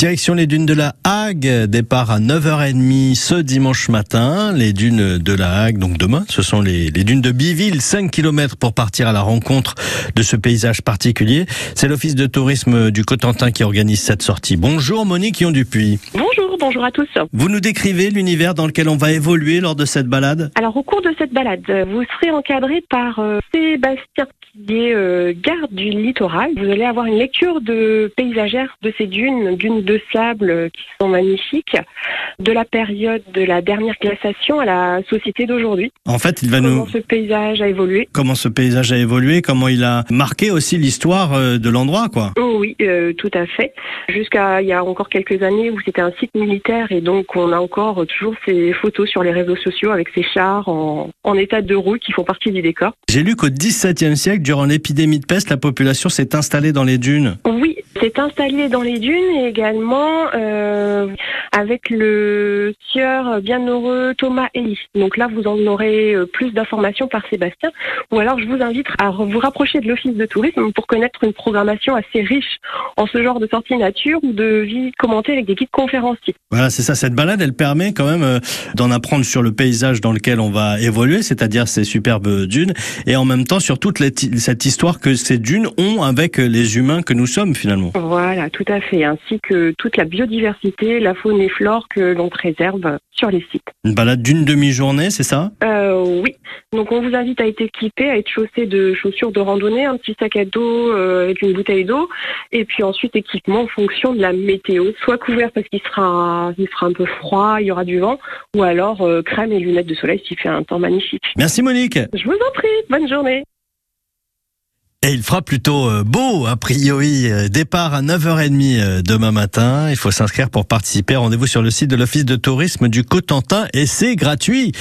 Direction les dunes de la Hague, départ à 9h30 ce dimanche matin. Les dunes de la Hague, donc demain, ce sont les, dunes de Biville, 5 km pour partir à la rencontre de ce paysage particulier. C'est l'Office de tourisme du Cotentin qui organise cette sortie. Bonjour Monique Yon-Dupuis. Bonjour à tous. Vous nous décrivez l'univers dans lequel on va évoluer lors de cette balade Alors au cours de cette balade, vous serez encadré par euh, Sébastien qui est euh, garde du littoral. Vous allez avoir une lecture de paysagère de ces dunes, dunes de sable euh, qui sont magnifiques, de la période de la dernière glaciation à la société d'aujourd'hui. En fait, il va Comment nous... ce paysage a évolué. Comment ce paysage a évolué, comment il a marqué aussi l'histoire euh, de l'endroit, quoi. Oh oui, euh, tout à fait. Jusqu'à il y a encore quelques années où c'était un site militaire et donc on a encore toujours ces photos sur les réseaux sociaux avec ces chars en, en état de route qui font partie du décor. J'ai lu qu'au XVIIe siècle, durant l'épidémie de peste, la population s'est installée dans les dunes. Oui, c'est installé dans les dunes et également euh, avec le sieur bienheureux Thomas Elie. Donc là, vous en aurez euh, plus d'informations par Sébastien. Ou alors, je vous invite à vous rapprocher de l'office de tourisme pour connaître une programmation assez riche en ce genre de sortie nature ou de visites commentées avec des guides conférenciers. Voilà, c'est ça. Cette balade, elle permet quand même euh, d'en apprendre sur le paysage dans lequel on va évoluer, c'est-à-dire ces superbes dunes, et en même temps sur toute cette histoire que ces dunes ont avec les humains que nous sommes finalement. Voilà, tout à fait. Ainsi que toute la biodiversité, la faune et flore que l'on préserve sur les sites. Une balade d'une demi-journée, c'est ça? Euh, oui. Donc on vous invite à être équipé, à être chaussé de chaussures de randonnée, un petit sac à dos euh, avec une bouteille d'eau, et puis ensuite équipement en fonction de la météo, soit couvert parce qu'il sera, il sera un peu froid, il y aura du vent, ou alors euh, crème et lunettes de soleil s'il fait un temps magnifique. Merci Monique. Je vous en prie, bonne journée. Et il fera plutôt euh, beau, a priori. Euh, Départ à 9h30 euh, demain matin. Il faut s'inscrire pour participer. Rendez-vous sur le site de l'Office de tourisme du Cotentin et c'est gratuit.